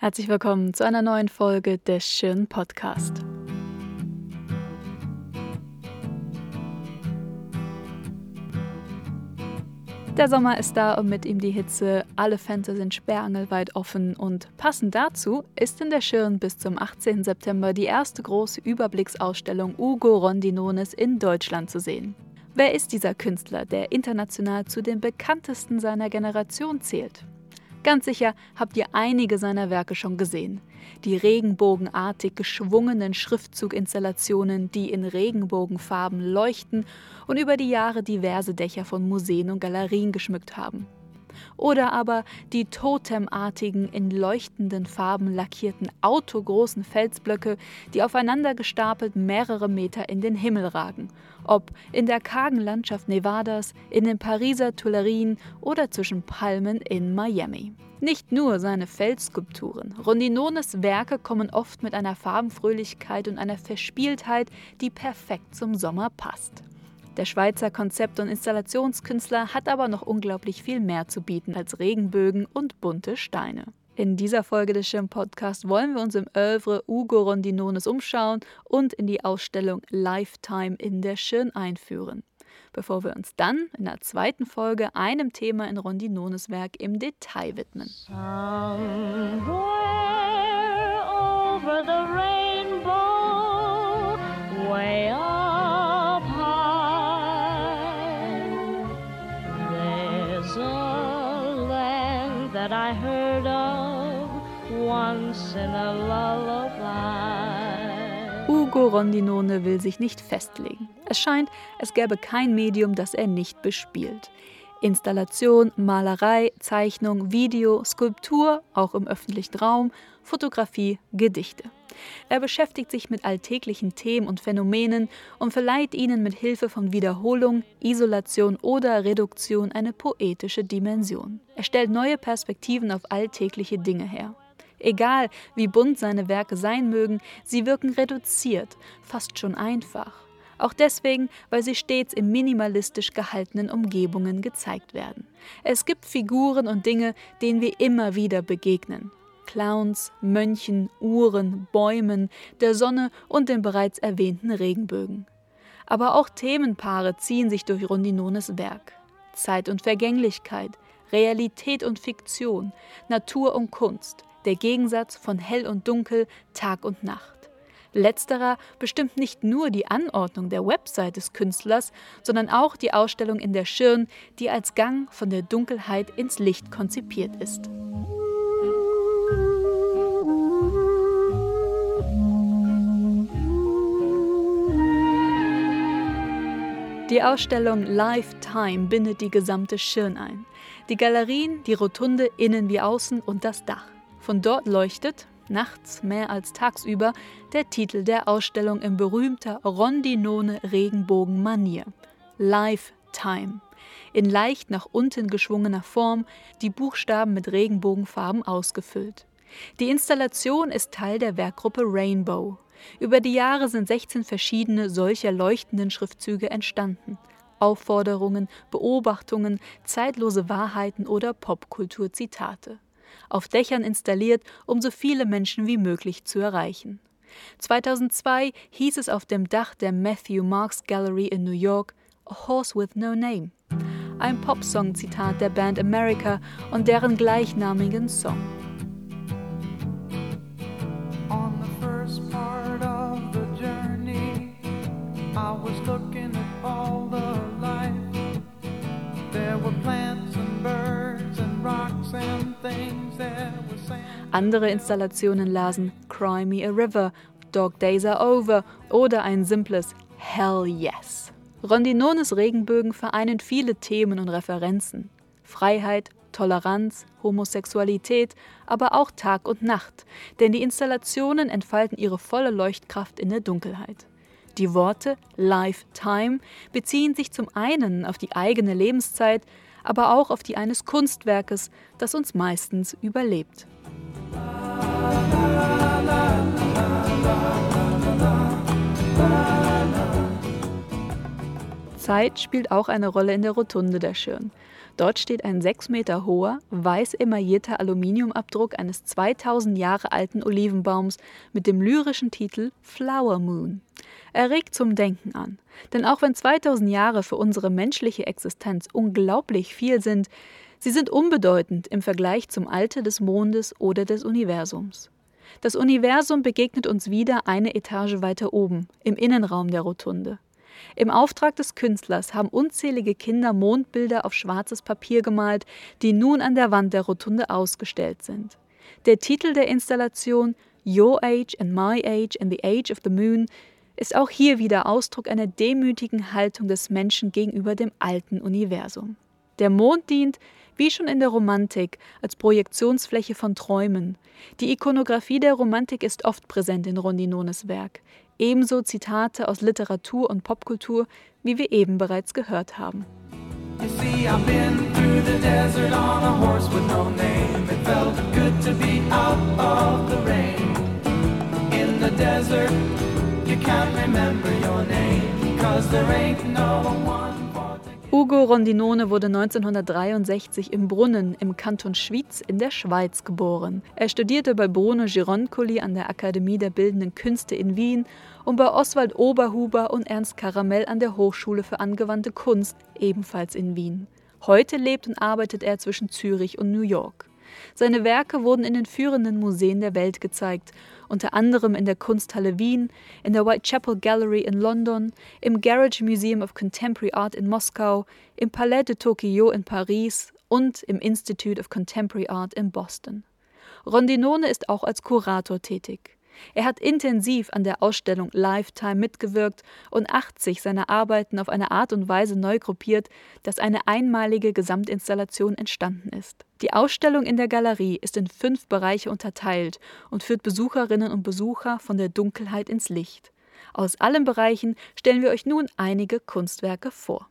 Herzlich willkommen zu einer neuen Folge des Schirn Podcast. Der Sommer ist da und mit ihm die Hitze. Alle Fenster sind sperrangelweit offen und passend dazu ist in der Schirn bis zum 18. September die erste große Überblicksausstellung Ugo Rondinones in Deutschland zu sehen. Wer ist dieser Künstler, der international zu den bekanntesten seiner Generation zählt? Ganz sicher habt ihr einige seiner Werke schon gesehen. Die regenbogenartig geschwungenen Schriftzuginstallationen, die in Regenbogenfarben leuchten und über die Jahre diverse Dächer von Museen und Galerien geschmückt haben. Oder aber die totemartigen, in leuchtenden Farben lackierten autogroßen Felsblöcke, die aufeinander gestapelt mehrere Meter in den Himmel ragen. Ob in der kargen Landschaft Nevadas, in den Pariser Tuilerien oder zwischen Palmen in Miami. Nicht nur seine Felsskulpturen. Rondinones Werke kommen oft mit einer Farbenfröhlichkeit und einer Verspieltheit, die perfekt zum Sommer passt. Der Schweizer Konzept- und Installationskünstler hat aber noch unglaublich viel mehr zu bieten als Regenbögen und bunte Steine. In dieser Folge des Schirm Podcast wollen wir uns im Oeuvre Ugo Rondinones umschauen und in die Ausstellung Lifetime in der Schirn einführen. Bevor wir uns dann in der zweiten Folge einem Thema in Rondinones Werk im Detail widmen. Somewhere over the rainbow, Ugo Rondinone will sich nicht festlegen. Es scheint, es gäbe kein Medium, das er nicht bespielt. Installation, Malerei, Zeichnung, Video, Skulptur, auch im öffentlichen Raum, Fotografie, Gedichte. Er beschäftigt sich mit alltäglichen Themen und Phänomenen und verleiht ihnen mit Hilfe von Wiederholung, Isolation oder Reduktion eine poetische Dimension. Er stellt neue Perspektiven auf alltägliche Dinge her. Egal, wie bunt seine Werke sein mögen, sie wirken reduziert, fast schon einfach. Auch deswegen, weil sie stets in minimalistisch gehaltenen Umgebungen gezeigt werden. Es gibt Figuren und Dinge, denen wir immer wieder begegnen. Clowns, Mönchen, Uhren, Bäumen, der Sonne und den bereits erwähnten Regenbögen. Aber auch Themenpaare ziehen sich durch Rondinones Werk. Zeit und Vergänglichkeit, Realität und Fiktion, Natur und Kunst, der Gegensatz von Hell und Dunkel, Tag und Nacht. Letzterer bestimmt nicht nur die Anordnung der Website des Künstlers, sondern auch die Ausstellung in der Schirn, die als Gang von der Dunkelheit ins Licht konzipiert ist. Die Ausstellung Lifetime bindet die gesamte Schirn ein. Die Galerien, die Rotunde innen wie außen und das Dach. Von dort leuchtet, nachts mehr als tagsüber, der Titel der Ausstellung in berühmter Rondinone Regenbogen-Manier. Lifetime. In leicht nach unten geschwungener Form, die Buchstaben mit Regenbogenfarben ausgefüllt. Die Installation ist Teil der Werkgruppe Rainbow. Über die Jahre sind 16 verschiedene solcher leuchtenden Schriftzüge entstanden. Aufforderungen, Beobachtungen, zeitlose Wahrheiten oder Popkulturzitate auf Dächern installiert, um so viele Menschen wie möglich zu erreichen. 2002 hieß es auf dem Dach der Matthew Marks Gallery in New York A Horse with No Name. Ein Popsong-Zitat der Band America und deren gleichnamigen Song. Andere Installationen lasen Cry Me a River, Dog Days Are Over oder ein simples Hell Yes. Rondinones Regenbögen vereinen viele Themen und Referenzen. Freiheit, Toleranz, Homosexualität, aber auch Tag und Nacht, denn die Installationen entfalten ihre volle Leuchtkraft in der Dunkelheit. Die Worte Lifetime beziehen sich zum einen auf die eigene Lebenszeit, aber auch auf die eines Kunstwerkes, das uns meistens überlebt. Zeit spielt auch eine Rolle in der Rotunde der Schirn. Dort steht ein sechs Meter hoher, weiß emaillierter Aluminiumabdruck eines 2000 Jahre alten Olivenbaums mit dem lyrischen Titel Flower Moon. Er regt zum Denken an. Denn auch wenn 2000 Jahre für unsere menschliche Existenz unglaublich viel sind, sie sind unbedeutend im Vergleich zum Alter des Mondes oder des Universums. Das Universum begegnet uns wieder eine Etage weiter oben, im Innenraum der Rotunde. Im Auftrag des Künstlers haben unzählige Kinder Mondbilder auf schwarzes Papier gemalt, die nun an der Wand der Rotunde ausgestellt sind. Der Titel der Installation Your Age and My Age and the Age of the Moon ist auch hier wieder Ausdruck einer demütigen Haltung des Menschen gegenüber dem alten Universum. Der Mond dient, wie schon in der Romantik, als Projektionsfläche von Träumen. Die Ikonographie der Romantik ist oft präsent in Rondinones Werk ebenso Zitate aus Literatur und Popkultur, wie wir eben bereits gehört haben. You can't remember your name, cause there ain't no one. Ugo Rondinone wurde 1963 im Brunnen im Kanton Schwyz in der Schweiz geboren. Er studierte bei Bruno Gironcoli an der Akademie der Bildenden Künste in Wien und bei Oswald Oberhuber und Ernst Karamell an der Hochschule für angewandte Kunst, ebenfalls in Wien. Heute lebt und arbeitet er zwischen Zürich und New York. Seine Werke wurden in den führenden Museen der Welt gezeigt, unter anderem in der Kunsthalle Wien, in der Whitechapel Gallery in London, im Garage Museum of Contemporary Art in Moskau, im Palais de Tokyo in Paris und im Institute of Contemporary Art in Boston. Rondinone ist auch als Kurator tätig. Er hat intensiv an der Ausstellung Lifetime mitgewirkt und 80 seiner Arbeiten auf eine Art und Weise neu gruppiert, dass eine einmalige Gesamtinstallation entstanden ist. Die Ausstellung in der Galerie ist in fünf Bereiche unterteilt und führt Besucherinnen und Besucher von der Dunkelheit ins Licht. Aus allen Bereichen stellen wir euch nun einige Kunstwerke vor.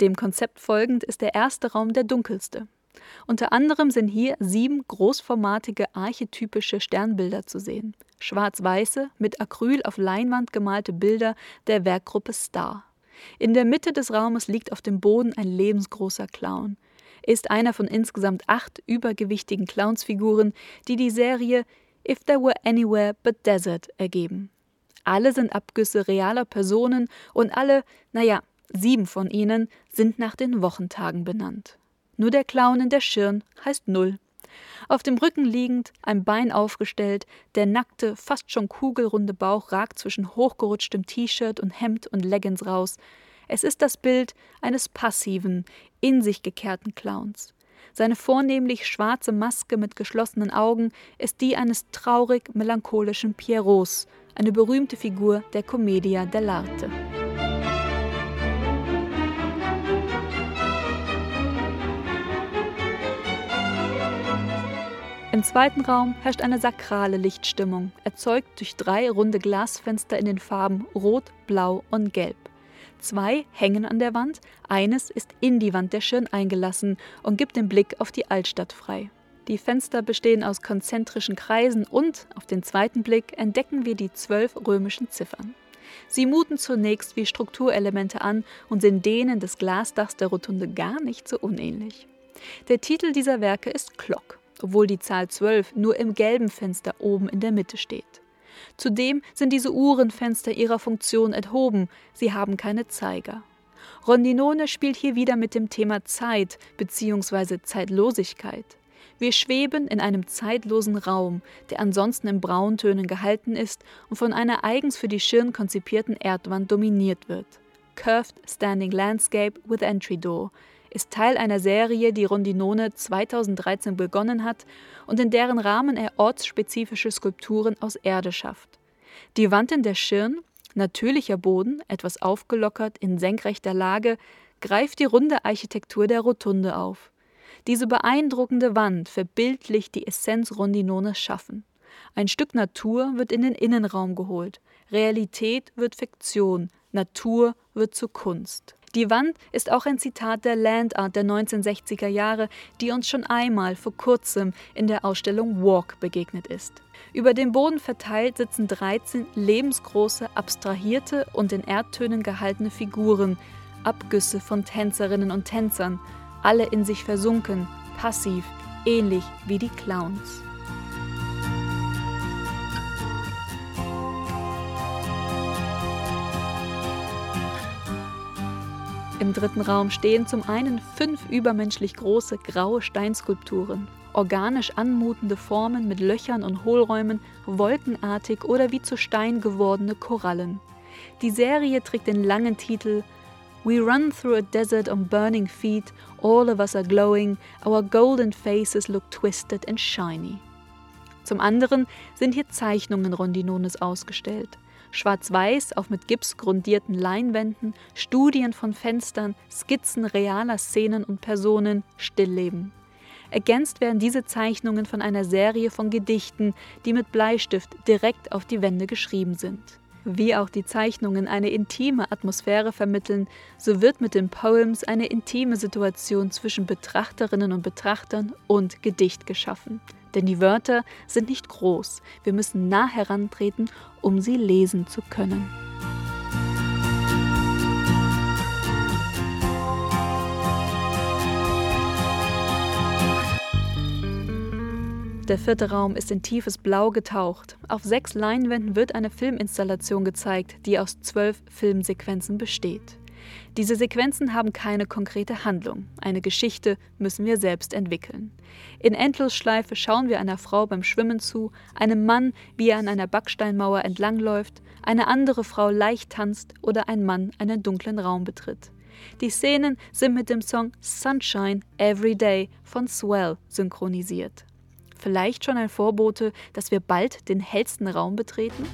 Dem Konzept folgend ist der erste Raum der dunkelste. Unter anderem sind hier sieben großformatige archetypische Sternbilder zu sehen. Schwarz-weiße, mit Acryl auf Leinwand gemalte Bilder der Werkgruppe Star. In der Mitte des Raumes liegt auf dem Boden ein lebensgroßer Clown. Er ist einer von insgesamt acht übergewichtigen Clownsfiguren, die die Serie If There Were Anywhere But Desert ergeben. Alle sind Abgüsse realer Personen und alle, naja, sieben von ihnen sind nach den Wochentagen benannt. Nur der Clown in der Schirn heißt Null. Auf dem Rücken liegend, ein Bein aufgestellt, der nackte, fast schon kugelrunde Bauch ragt zwischen hochgerutschtem T-Shirt und Hemd und Leggings raus. Es ist das Bild eines passiven, in sich gekehrten Clowns. Seine vornehmlich schwarze Maske mit geschlossenen Augen ist die eines traurig melancholischen Pierrots, eine berühmte Figur der Commedia dell'arte. Im zweiten Raum herrscht eine sakrale Lichtstimmung, erzeugt durch drei runde Glasfenster in den Farben Rot, Blau und Gelb. Zwei hängen an der Wand, eines ist in die Wand der Schirn eingelassen und gibt den Blick auf die Altstadt frei. Die Fenster bestehen aus konzentrischen Kreisen und, auf den zweiten Blick, entdecken wir die zwölf römischen Ziffern. Sie muten zunächst wie Strukturelemente an und sind denen des Glasdachs der Rotunde gar nicht so unähnlich. Der Titel dieser Werke ist Glock obwohl die Zahl 12 nur im gelben Fenster oben in der Mitte steht. Zudem sind diese Uhrenfenster ihrer Funktion enthoben, sie haben keine Zeiger. Rondinone spielt hier wieder mit dem Thema Zeit bzw. Zeitlosigkeit. Wir schweben in einem zeitlosen Raum, der ansonsten in Brauntönen gehalten ist und von einer eigens für die Schirn konzipierten Erdwand dominiert wird. Curved Standing Landscape with Entry Door ist Teil einer Serie, die Rondinone 2013 begonnen hat und in deren Rahmen er ortsspezifische Skulpturen aus Erde schafft. Die Wand in der Schirn, natürlicher Boden, etwas aufgelockert in senkrechter Lage, greift die runde Architektur der Rotunde auf. Diese beeindruckende Wand verbildlicht die Essenz Rondinones Schaffen. Ein Stück Natur wird in den Innenraum geholt, Realität wird Fiktion, Natur wird zu Kunst. Die Wand ist auch ein Zitat der Land Art der 1960er Jahre, die uns schon einmal vor kurzem in der Ausstellung Walk begegnet ist. Über dem Boden verteilt sitzen 13 lebensgroße, abstrahierte und in Erdtönen gehaltene Figuren, Abgüsse von Tänzerinnen und Tänzern, alle in sich versunken, passiv, ähnlich wie die Clowns. Im dritten Raum stehen zum einen fünf übermenschlich große graue Steinskulpturen, organisch anmutende Formen mit Löchern und Hohlräumen, wolkenartig oder wie zu Stein gewordene Korallen. Die Serie trägt den langen Titel We run through a desert on burning feet, all of us are glowing, our golden faces look twisted and shiny. Zum anderen sind hier Zeichnungen Rondinones ausgestellt. Schwarz-Weiß auf mit Gips grundierten Leinwänden, Studien von Fenstern, Skizzen realer Szenen und Personen, Stillleben. Ergänzt werden diese Zeichnungen von einer Serie von Gedichten, die mit Bleistift direkt auf die Wände geschrieben sind. Wie auch die Zeichnungen eine intime Atmosphäre vermitteln, so wird mit den Poems eine intime Situation zwischen Betrachterinnen und Betrachtern und Gedicht geschaffen. Denn die Wörter sind nicht groß, wir müssen nah herantreten, um sie lesen zu können. Der vierte Raum ist in tiefes Blau getaucht. Auf sechs Leinwänden wird eine Filminstallation gezeigt, die aus zwölf Filmsequenzen besteht. Diese Sequenzen haben keine konkrete Handlung. Eine Geschichte müssen wir selbst entwickeln. In Endlosschleife schauen wir einer Frau beim Schwimmen zu, einem Mann, wie er an einer Backsteinmauer entlangläuft, eine andere Frau leicht tanzt oder ein Mann einen dunklen Raum betritt. Die Szenen sind mit dem Song Sunshine Every Day von Swell synchronisiert vielleicht schon ein Vorbote, dass wir bald den hellsten Raum betreten?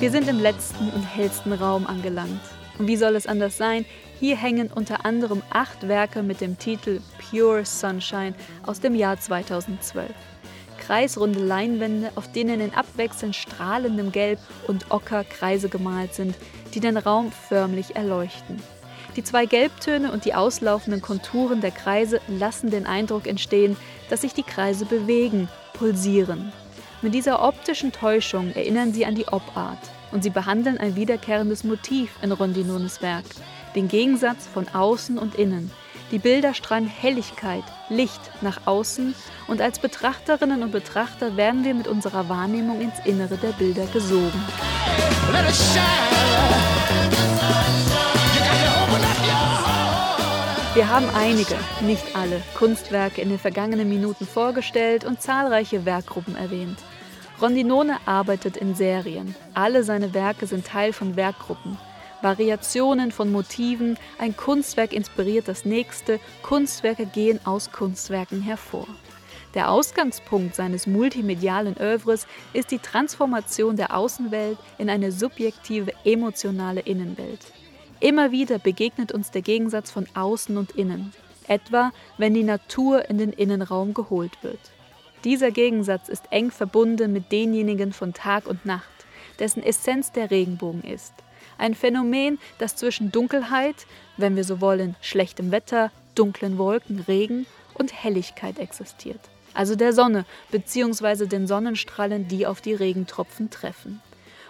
Wir sind im letzten und hellsten Raum angelangt. Und wie soll es anders sein? Hier hängen unter anderem acht Werke mit dem Titel Pure Sunshine aus dem Jahr 2012. Kreisrunde Leinwände, auf denen in abwechselnd strahlendem Gelb und Ocker Kreise gemalt sind, die den Raum förmlich erleuchten. Die zwei Gelbtöne und die auslaufenden Konturen der Kreise lassen den Eindruck entstehen, dass sich die Kreise bewegen, pulsieren. Mit dieser optischen Täuschung erinnern sie an die Op-Art und sie behandeln ein wiederkehrendes Motiv in Rondinones Werk den Gegensatz von außen und innen. Die Bilder strahlen Helligkeit, Licht nach außen und als Betrachterinnen und Betrachter werden wir mit unserer Wahrnehmung ins Innere der Bilder gesogen. Wir haben einige, nicht alle, Kunstwerke in den vergangenen Minuten vorgestellt und zahlreiche Werkgruppen erwähnt. Rondinone arbeitet in Serien. Alle seine Werke sind Teil von Werkgruppen. Variationen von Motiven, ein Kunstwerk inspiriert das nächste, Kunstwerke gehen aus Kunstwerken hervor. Der Ausgangspunkt seines multimedialen Övres ist die Transformation der Außenwelt in eine subjektive, emotionale Innenwelt. Immer wieder begegnet uns der Gegensatz von Außen und Innen, etwa wenn die Natur in den Innenraum geholt wird. Dieser Gegensatz ist eng verbunden mit denjenigen von Tag und Nacht, dessen Essenz der Regenbogen ist. Ein Phänomen, das zwischen Dunkelheit, wenn wir so wollen, schlechtem Wetter, dunklen Wolken, Regen und Helligkeit existiert. Also der Sonne bzw. den Sonnenstrahlen, die auf die Regentropfen treffen.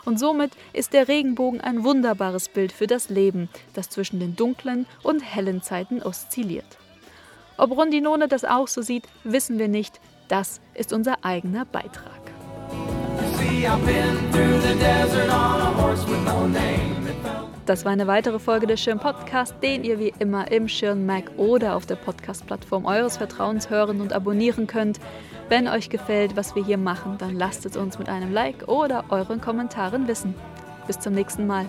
Und somit ist der Regenbogen ein wunderbares Bild für das Leben, das zwischen den dunklen und hellen Zeiten oszilliert. Ob Rondinone das auch so sieht, wissen wir nicht. Das ist unser eigener Beitrag. Das war eine weitere Folge des Schirn Podcast, den ihr wie immer im Schirn Mac oder auf der Podcast-Plattform eures Vertrauens hören und abonnieren könnt. Wenn euch gefällt, was wir hier machen, dann lasst es uns mit einem Like oder euren Kommentaren wissen. Bis zum nächsten Mal.